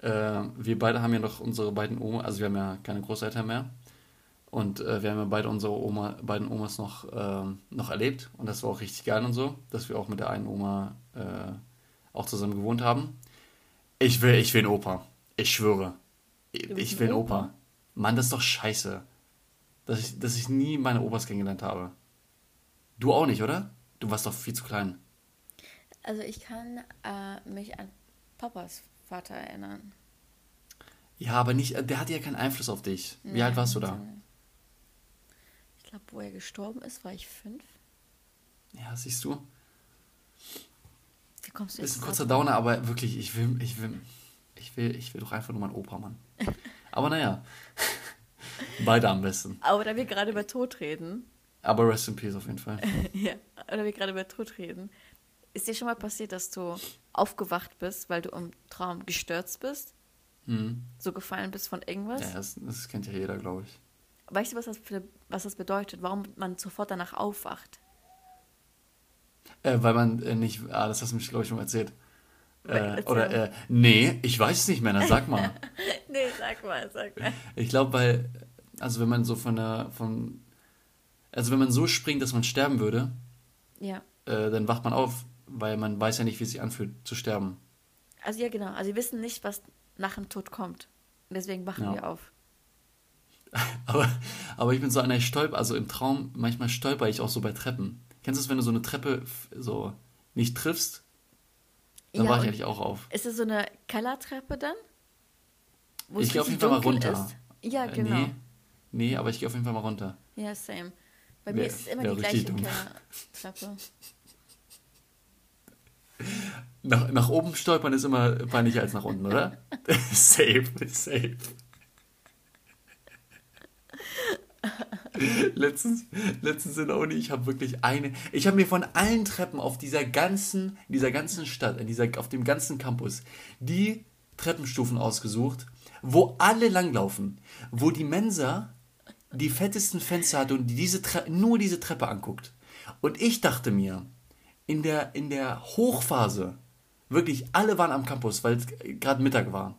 Äh, wir beide haben ja noch unsere beiden Oma, also wir haben ja keine Großeltern mehr. Und äh, wir haben ja beide unsere Oma, beiden Omas noch, ähm, noch erlebt. Und das war auch richtig geil und so, dass wir auch mit der einen Oma äh, auch zusammen gewohnt haben. Ich will, ich will einen Opa. Ich schwöre. Ich, ich will einen Opa. Mann, das ist doch scheiße. Dass ich, dass ich nie meine Opas kennengelernt habe. Du auch nicht, oder? Du warst doch viel zu klein. Also ich kann äh, mich an Papas Vater erinnern. Ja, aber nicht, der hatte ja keinen Einfluss auf dich. Wie alt warst du da? Ich glaube, wo er gestorben ist, war ich fünf. Ja, siehst du? Wie kommst du Ist jetzt ein kurzer? Downer, aber wirklich, ich will, ich will, ich will, ich will doch einfach nur mein Opa, Mann. Aber naja, beide am besten. Aber da wir gerade über Tod reden, Aber rest in peace auf jeden Fall. ja, oder wir gerade über Tod reden, ist dir schon mal passiert, dass du aufgewacht bist, weil du im Traum gestürzt bist, Mhm. so gefallen bist von irgendwas? Ja, das, das kennt ja jeder, glaube ich. Weißt du, was das, für, was das bedeutet? Warum man sofort danach aufwacht? Äh, weil man äh, nicht, ah, das hast du mich, glaube ich, schon erzählt. Äh, oder, äh, nee, ich weiß es nicht, Männer, sag mal. Nee, sag mal, sag mal. Ich glaube, weil, also wenn man so von der, von, also wenn man so springt, dass man sterben würde, Ja, äh, dann wacht man auf, weil man weiß ja nicht, wie es sich anfühlt, zu sterben. also ja, genau. Also wir wissen nicht, was nach dem Tod kommt. Und deswegen wachen Ja. wir auf. Aber, aber ich bin so einer, ich stolper, also im Traum, manchmal stolper ich auch so bei Treppen. Kennst du es, wenn du so eine Treppe so nicht triffst? Dann Ja, wache ich eigentlich auch auf. Ist es so eine Kellertreppe dann? Wo Ich gehe auf jeden Fall mal runter. Ist? Ja, Äh, genau. Nee, nee, aber ich gehe auf jeden Fall mal runter. Ja, same. Bei Wär- mir ist es immer die gleiche dumm. Kellertreppe. Nach, nach oben stolpern ist immer peinlicher als nach unten, oder? safe, safe. letztens, letztens in der Uni, ich habe wirklich eine. Ich habe mir von allen Treppen auf dieser ganzen, in dieser ganzen Stadt, in dieser, auf dem ganzen Campus, die Treppenstufen ausgesucht, wo alle langlaufen, wo die Mensa die fettesten Fenster hat und die diese nur diese Treppe anguckt. Und ich dachte mir, in der, in der Hochphase, wirklich alle waren am Campus, weil es gerade Mittag war.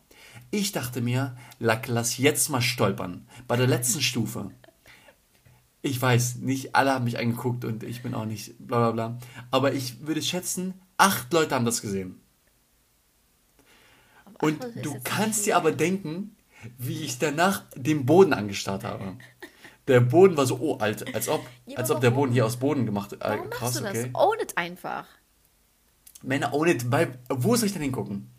Ich dachte mir, lass jetzt mal stolpern. Bei der letzten Stufe. Ich weiß, nicht alle haben mich angeguckt und ich bin auch nicht bla bla bla. Aber ich würde schätzen, acht Leute haben das gesehen. Und du kannst dir aber denken, wie ich danach den Boden angestarrt habe. Der Boden war so, oh, alt, als ob, Ja, als ob der? Boden hier aus Boden gemacht äh, Warum Krass, machst du das? okay. Own it einfach. Männer, ohne, bei, wo soll ich denn hingucken?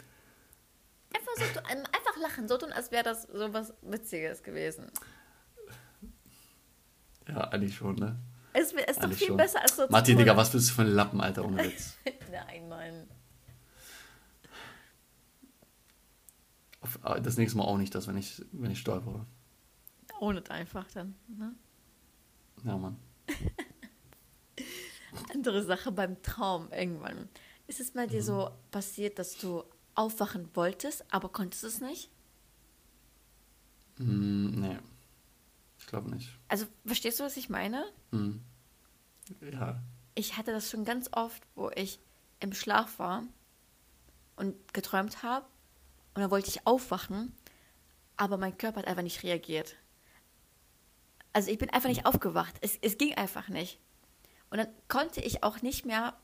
Einfach, so, einfach lachen, so tun, als wäre das so was Witziges gewesen. Ja, eigentlich schon, ne? Es ist doch Eigentlich viel schon. besser als so tun. Digga, was bist du für ein Lappen, Alter, ohne Witz. Nein, Mann. Äh, das nächste Mal auch nicht das, wenn ich, wenn ich stolpere. It einfach dann. Ne? Ja, Mann. Andere Sache beim Traum irgendwann. Ist es mal dir so passiert, dass du aufwachen wolltest, aber konntest es nicht? Hm, nee. Ich glaube nicht. Also, verstehst du, was ich meine? Hm. Ja. Ich hatte das schon ganz oft, wo ich im Schlaf war und geträumt habe Und dann wollte ich aufwachen, aber mein Körper hat einfach nicht reagiert. Also ich bin einfach nicht aufgewacht. Es, es ging einfach nicht. Und dann konnte ich auch nicht mehr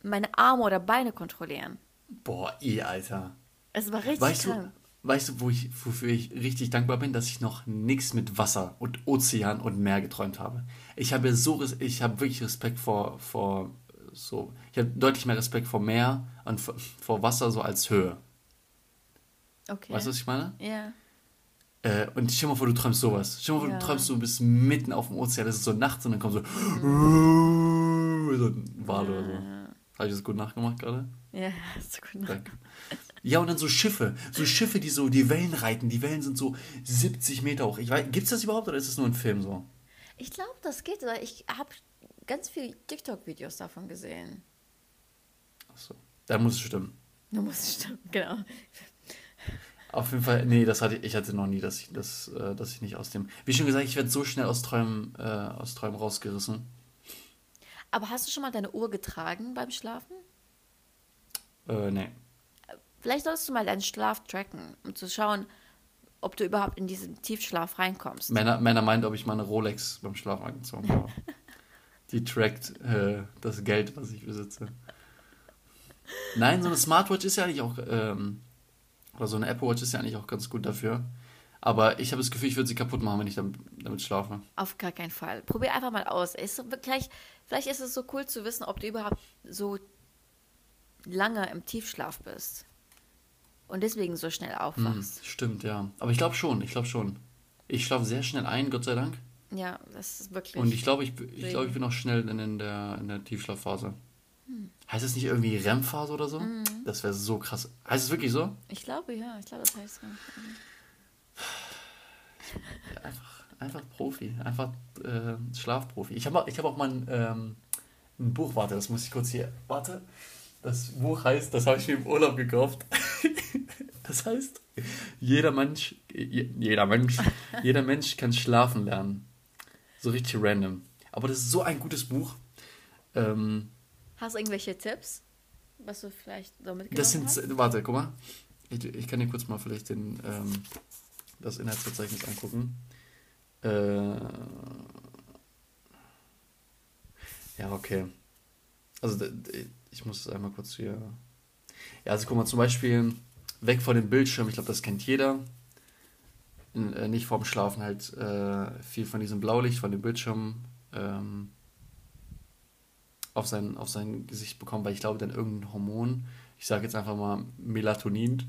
meine Arme oder Beine kontrollieren. Boah, eh, Alter. Es war richtig Weißt krank. Weißt du wo ich, wofür ich richtig dankbar bin, dass ich noch nichts mit Wasser und Ozean und Meer geträumt habe. Ich habe so, ich habe wirklich Respekt vor, vor so, ich habe deutlich mehr Respekt vor Meer und vor, vor Wasser so als Höhe. Okay. Weißt du, was ich meine? Ja. Äh, und stell mal vor, du träumst sowas. Stell mal vor, Ja. du träumst, du bist mitten auf dem Ozean, es ist so nachts und dann kommt so, so ein Wal oder so. Habe ich das gut nachgemacht gerade? Ja, hast du gut Danke. Ja, und dann so Schiffe. So Schiffe, die so die Wellen reiten. Die Wellen sind so 70 Meter hoch. Ich weiß, gibt's das überhaupt oder ist es nur ein Film so? Ich glaube, das geht, weil ich habe ganz viele TikTok-Videos davon gesehen. Achso. Da muss es stimmen. Du musst stimmen, genau. Auf jeden Fall, nee, das hatte ich, ich hatte noch nie, dass ich, das, äh, dass ich nicht aus dem. Wie schon gesagt, ich werde so schnell aus Träumen, äh, aus Träumen rausgerissen. Aber hast du schon mal deine Uhr getragen beim Schlafen? Äh, nee. Vielleicht solltest du mal deinen Schlaf tracken, um zu schauen, ob du überhaupt in diesen Tiefschlaf reinkommst. Männer, Männer meint, ob ich meine Rolex beim Schlafen angezogen habe. Die trackt äh, das Geld, was ich besitze. Nein, so eine Smartwatch ist ja eigentlich auch, ähm, oder so eine Apple Watch ist ja eigentlich auch ganz gut dafür. Aber ich habe das Gefühl, ich würde sie kaputt machen, wenn ich damit, damit schlafe. Auf gar keinen Fall. Probier einfach mal aus. Ist so wirklich, vielleicht ist es so cool zu wissen, ob du überhaupt so lange im Tiefschlaf bist. Und deswegen so schnell Hm, aufwachst. stimmt, ja. Aber ich glaube schon, ich glaube schon. Ich schlafe sehr schnell ein, Gott sei Dank. Ja, das ist wirklich. Und ich glaube, ich, ich, glaube, ich bin auch schnell in, in, der, in der Tiefschlafphase. Heißt es nicht irgendwie REM-Phase oder so? Das wäre so krass. Heißt es wirklich so? Ich glaube, ja, ich glaube, das heißt so. Ja, einfach, einfach Profi, einfach äh, Schlafprofi. Ich habe ich hab auch mal ein, ähm, ein Buch, warte, das muss ich kurz hier, warte. Das Buch heißt, das habe ich mir im Urlaub gekauft. Das heißt, jeder Mensch, je- jeder Mensch, jeder Mensch kann schlafen lernen. So richtig random. Aber das ist so ein gutes Buch. Ähm, Hast du irgendwelche Tipps, was du vielleicht so mitgenommen das sind, hast? warte, guck mal. Ich, ich kann dir kurz mal vielleicht den, ähm, das Inhaltsverzeichnis angucken. Äh, ja, okay. Also, ich muss es einmal kurz hier. Ja, also guck mal, zum Beispiel weg von dem Bildschirm, ich glaube, das kennt jeder. In, äh, nicht vorm Schlafen halt äh, viel von diesem Blaulicht, von dem Bildschirm ähm, auf, sein, auf sein Gesicht bekommen, weil ich glaube, dann irgendein Hormon, ich sage jetzt einfach mal Melatonin,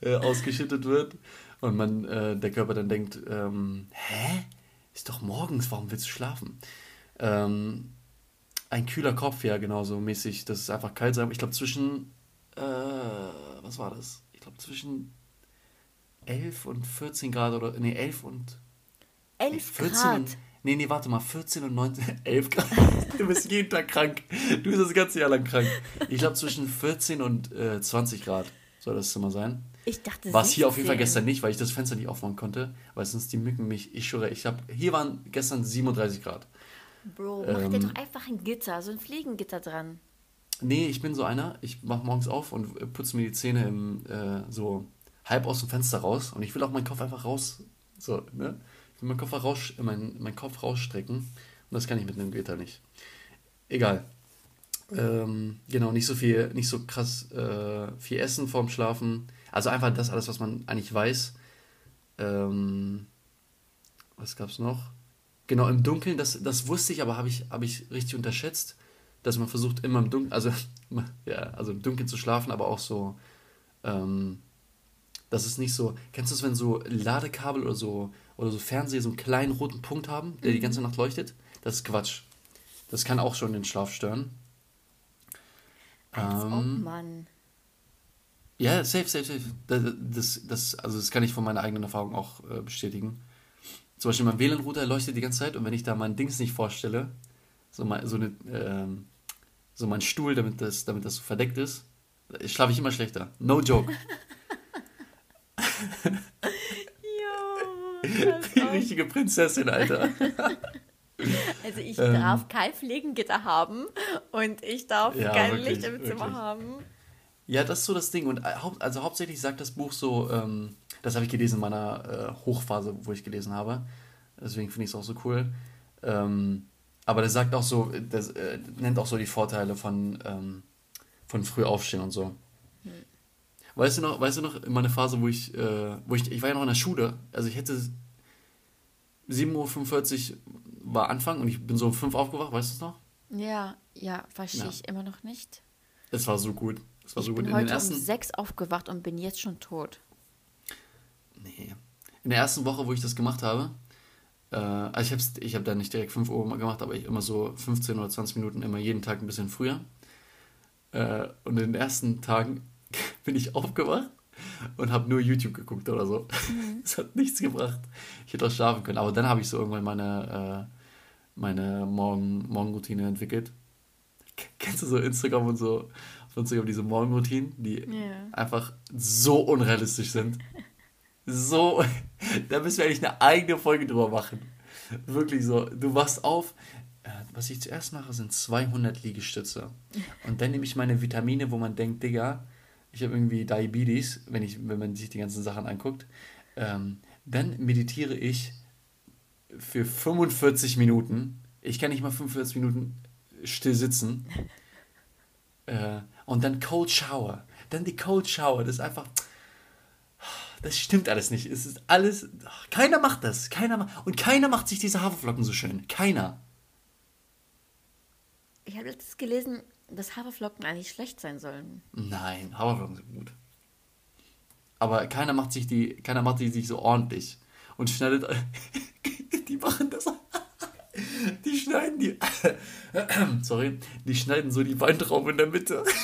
äh, ausgeschüttet wird und man, äh, der Körper dann denkt, ähm, hä? Ist doch morgens, warum willst du schlafen? Ähm, ein kühler Kopf, ja, genau so mäßig, das ist einfach kalt sein. Ich glaube zwischen, äh, was war das? Ich glaube zwischen 11 und 14 Grad oder, nee, 11 und 11 14 Grad. Und, nee, nee, warte mal, 14 und 19, 11 Grad. Du bist jeden Tag krank. Du bist das ganze Jahr lang krank. Ich glaube, zwischen 14 und äh, 20 Grad soll das Zimmer sein. Ich dachte, War es hier auf jeden Fall 16. gestern nicht, weil ich das Fenster nicht aufmachen konnte, weil sonst die Mücken mich, ich schwöre, ich habe, hier waren gestern 37 Grad. Bro, mach dir Ähm, doch einfach ein Gitter, so ein Fliegengitter dran. Nee, ich bin so einer, ich mach morgens auf und putze mir die Zähne im, äh, so halb aus dem Fenster raus und ich will auch meinen Kopf einfach raus, so, ne? Ich will meinen Kopf, raus, meinen, meinen Kopf rausstrecken und das kann ich mit einem Gitter nicht. Egal. Ähm, genau, nicht so viel, nicht so krass äh, viel Essen vorm Schlafen. Also einfach das alles, was man eigentlich weiß. Ähm, was gab's noch? Genau, im Dunkeln, das, das wusste ich, aber habe ich, hab ich richtig unterschätzt, dass man versucht, immer im Dunkeln, also, ja, also im Dunkeln zu schlafen, aber auch so, ähm, das ist nicht so, kennst du es, wenn so Ladekabel oder so, oder so Fernseher so einen kleinen roten Punkt haben, der die ganze Nacht leuchtet? Das ist Quatsch. Das kann auch schon den Schlaf stören. Als ob, Ähm, Mann. Ja, safe, safe, safe. Das, das, also das kann ich von meiner eigenen Erfahrung auch äh, bestätigen. Zum Beispiel mein WLAN-Router leuchtet die ganze Zeit und wenn ich da mein Dings nicht vorstelle, so, mein, so, eine, ähm, so mein Stuhl, damit das, damit das so verdeckt ist, schlafe ich immer schlechter. No joke. Die richtige Prinzessin, Alter. Also ich Ähm. darf kein Fliegengitter haben und ich darf Ja, kein wirklich, Licht im Zimmer wirklich. haben. Ja, das ist so das Ding. Und äh, haupt, also hauptsächlich sagt das Buch so, ähm, das habe ich gelesen in meiner äh, Hochphase, wo ich gelesen habe. Deswegen finde ich es auch so cool. Ähm, aber das sagt auch so, das äh, nennt auch so die Vorteile von, ähm, von früh aufstehen und so. Hm. Weißt du noch, weißt du noch, in meiner Phase, wo ich, äh, wo ich, ich war ja noch in der Schule, also ich hätte 7.45 Uhr war Anfang und ich bin so um 5 aufgewacht, weißt du es noch? Ja, ja, verstehe ja. ich immer noch nicht. Es war so gut. Es war ich so bin gut. heute ersten... um 6 aufgewacht und bin jetzt schon tot. Nee. In der ersten Woche, wo ich das gemacht habe, äh, also ich habe ich hab da nicht direkt 5 Uhr gemacht, aber ich immer so 15 oder 20 Minuten immer jeden Tag ein bisschen früher. Äh, und in den ersten Tagen bin ich aufgewacht und habe nur YouTube geguckt oder so. Mhm. Das hat nichts gebracht. Ich hätte auch schlafen können. Aber dann habe ich so irgendwann meine, äh, meine Morgen, Morgenroutine entwickelt. Kennst du so Instagram und so, auf Instagram diese Morgenroutinen, die yeah. einfach so unrealistisch sind? so, da müssen wir eigentlich eine eigene Folge drüber machen. Wirklich so, du wachst auf, äh, was ich zuerst mache, sind 200 Liegestütze. Und dann nehme ich meine Vitamine, wo man denkt, Digga, ich habe irgendwie Diabetes, wenn, ich, wenn man sich die ganzen Sachen anguckt. Ähm, dann meditiere ich für 45 Minuten. Ich kann nicht mal 45 Minuten still sitzen. Äh, und dann Cold Shower. Dann die Cold Shower. Das ist einfach. Das stimmt alles nicht. Es ist alles. Keiner macht das. Keiner macht, und keiner macht sich diese Haferflocken so schön. Keiner. Ich habe letztens gelesen, dass Haferflocken eigentlich schlecht sein sollen. Nein, Haferflocken sind gut. Aber keiner macht sich die, keiner macht die sich so ordentlich und schneidet. die machen das. Die schneiden die. Sorry, die schneiden so die Weintraube in der Mitte.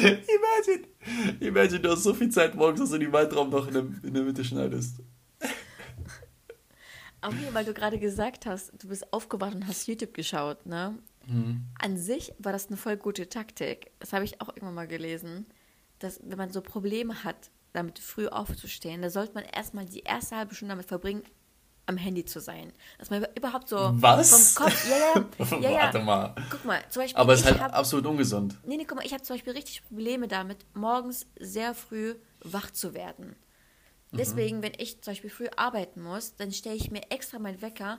imagine, imagine, du hast so viel Zeit morgens, dass du die Weintrauben noch in der, in der Mitte schneidest. Auch hier, weil du gerade gesagt hast, du bist aufgewacht und hast YouTube geschaut, ne? Mhm. An sich war das eine voll gute Taktik. Das habe ich auch irgendwann mal gelesen, dass wenn man so Probleme hat, damit früh aufzustehen, da sollte man erstmal die erste halbe Stunde damit verbringen, am Handy zu sein. Dass man überhaupt so Was? vom Kopf. Ja, ja, ja, ja. Warte mal. Guck mal, zum Beispiel. Aber es ist halt hab, absolut ungesund. Nee, nee, guck mal, ich habe zum Beispiel richtig Probleme damit, morgens sehr früh wach zu werden. Mhm. Deswegen, mhm. wenn ich zum Beispiel früh arbeiten muss, dann stelle ich mir extra meinen Wecker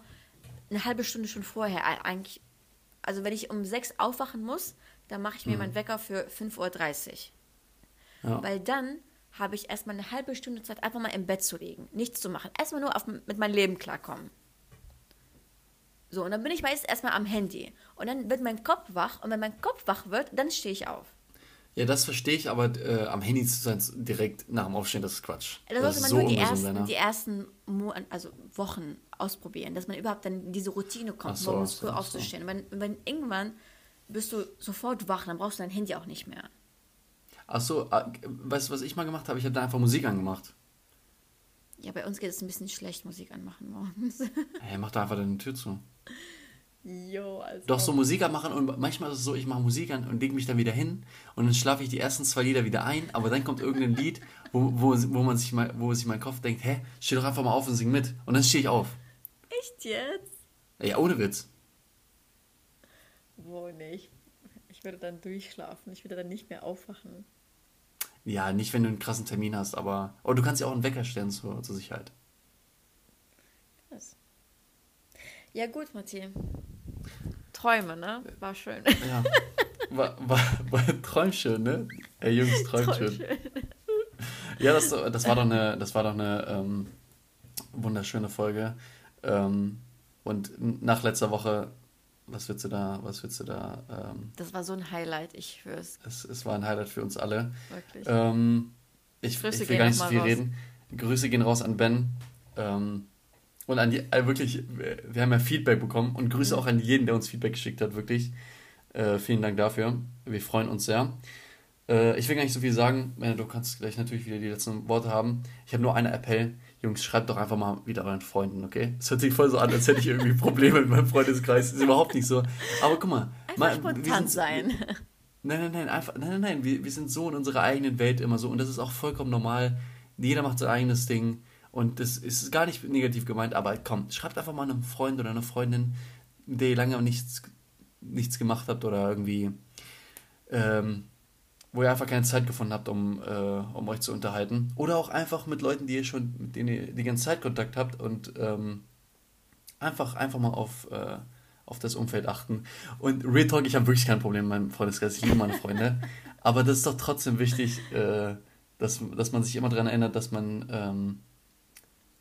eine halbe Stunde schon vorher. Eigentlich, also wenn ich um sechs aufwachen muss, dann mache ich mir mhm. meinen Wecker für 5.30 Uhr. Ja. Weil dann habe ich erstmal eine halbe Stunde Zeit, einfach mal im Bett zu liegen, nichts zu machen. Erstmal nur auf, mit meinem Leben klarkommen. So, und dann bin ich meistens erstmal am Handy. Und dann wird mein Kopf wach. Und wenn mein Kopf wach wird, dann stehe ich auf. Ja, das verstehe ich, aber äh, am Handy zu sein direkt nach dem Aufstehen, das ist Quatsch. Da sollte man so nur die ersten, die ersten Mo also Wochen ausprobieren, dass man überhaupt dann in diese Routine kommt, so, morgens früh so, aufzustehen. Und wenn, wenn irgendwann bist du sofort wach, dann brauchst du dein Handy auch nicht mehr. Achso, äh, weißt du, was ich mal gemacht habe? Ich habe da einfach Musik angemacht. Ja, bei uns geht es ein bisschen schlecht, Musik anmachen morgens. Hey, mach da einfach deine Tür zu. Jo, also. Doch so Musik anmachen und manchmal ist es so, ich mache Musik an und lege mich dann wieder hin und dann schlafe ich die ersten zwei Lieder wieder ein, aber dann kommt irgendein Lied, wo, wo, wo man sich mal, wo sich mein Kopf denkt, hä, steh doch einfach mal auf und sing mit. Und dann stehe ich auf. Echt jetzt? Ja, ohne Witz. Wo nicht? Ich würde dann durchschlafen, ich würde dann nicht mehr aufwachen. Ja, nicht wenn du einen krassen Termin hast, aber. Oh, du kannst ja auch einen Wecker stellen zur, zur Sicherheit. Was? Ja, gut, Matthias. Träume, ne? War schön. Ja. War, war, war träumschön, ne? Ey, Jungs, träumschön. träumschön. Ja, das, das war doch eine, das war doch eine ähm, wunderschöne Folge. Ähm, und nach letzter Woche, was willst du da, was willst du da? Ähm, das war so ein Highlight, ich schwör's. Es, es war ein Highlight für uns alle. Wirklich. Ähm, ich, ich will gar nicht so viel raus. reden. Grüße gehen raus an Ben. Ähm, und an die, äh, wirklich, wir haben ja Feedback bekommen und Grüße mhm. auch an jeden, der uns Feedback geschickt hat, wirklich. Äh, vielen Dank dafür. Wir freuen uns sehr. Äh, ich will gar nicht so viel sagen. Du kannst gleich natürlich wieder die letzten Worte haben. Ich habe nur einen Appell. Jungs, schreibt doch einfach mal wieder euren Freunden, okay? Es hört sich voll so an, als hätte ich irgendwie Probleme mit meinem Freundeskreis. Das ist überhaupt nicht so. Aber guck mal. Einfach mal, spontan sind, sein. Nein, nein, nein, einfach, nein, nein, nein. Wir, wir sind so in unserer eigenen Welt immer so und das ist auch vollkommen normal. Jeder macht sein eigenes Ding. Und das ist gar nicht negativ gemeint, aber komm, schreibt einfach mal einem Freund oder einer Freundin, mit der ihr lange nichts nichts gemacht habt oder irgendwie, ähm, wo ihr einfach keine Zeit gefunden habt, um, äh, um euch zu unterhalten. Oder auch einfach mit Leuten, die ihr schon, mit denen ihr die ganze Zeit Kontakt habt und ähm, einfach, einfach mal auf, äh, auf das Umfeld achten. Und Real Talk, ich habe wirklich kein Problem in meinem Freundeskreis, ich liebe meine Freunde. Aber das ist doch trotzdem wichtig, äh, dass, dass man sich immer daran erinnert, dass man, ähm,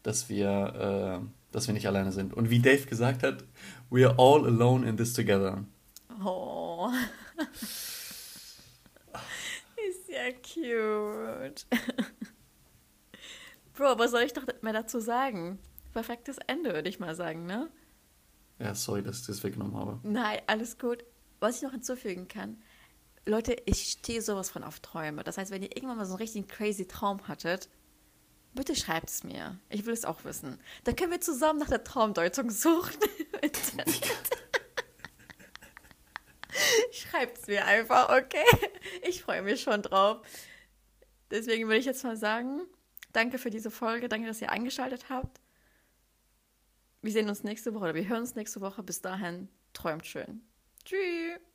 dass wir, äh, dass wir nicht alleine sind. Und wie Dave gesagt hat, we are all alone in this together. Oh. ja cute. Bro, was soll ich doch mehr dazu sagen? Perfektes Ende, würde ich mal sagen, ne? Ja, sorry, dass ich das weggenommen habe. Nein, alles gut. Was ich noch hinzufügen kann, Leute, ich stehe sowas von auf Träume. Das heißt, wenn ihr irgendwann mal so einen richtig crazy Traum hattet, bitte schreibt es mir. Ich will es auch wissen. Dann können wir zusammen nach der Traumdeutung suchen. schreibt es mir einfach, okay? Ich freue mich schon drauf. Deswegen würde ich jetzt mal sagen, danke für diese Folge, danke, dass ihr eingeschaltet habt. Wir sehen uns nächste Woche oder wir hören uns nächste Woche. Bis dahin, träumt schön. Tschüss.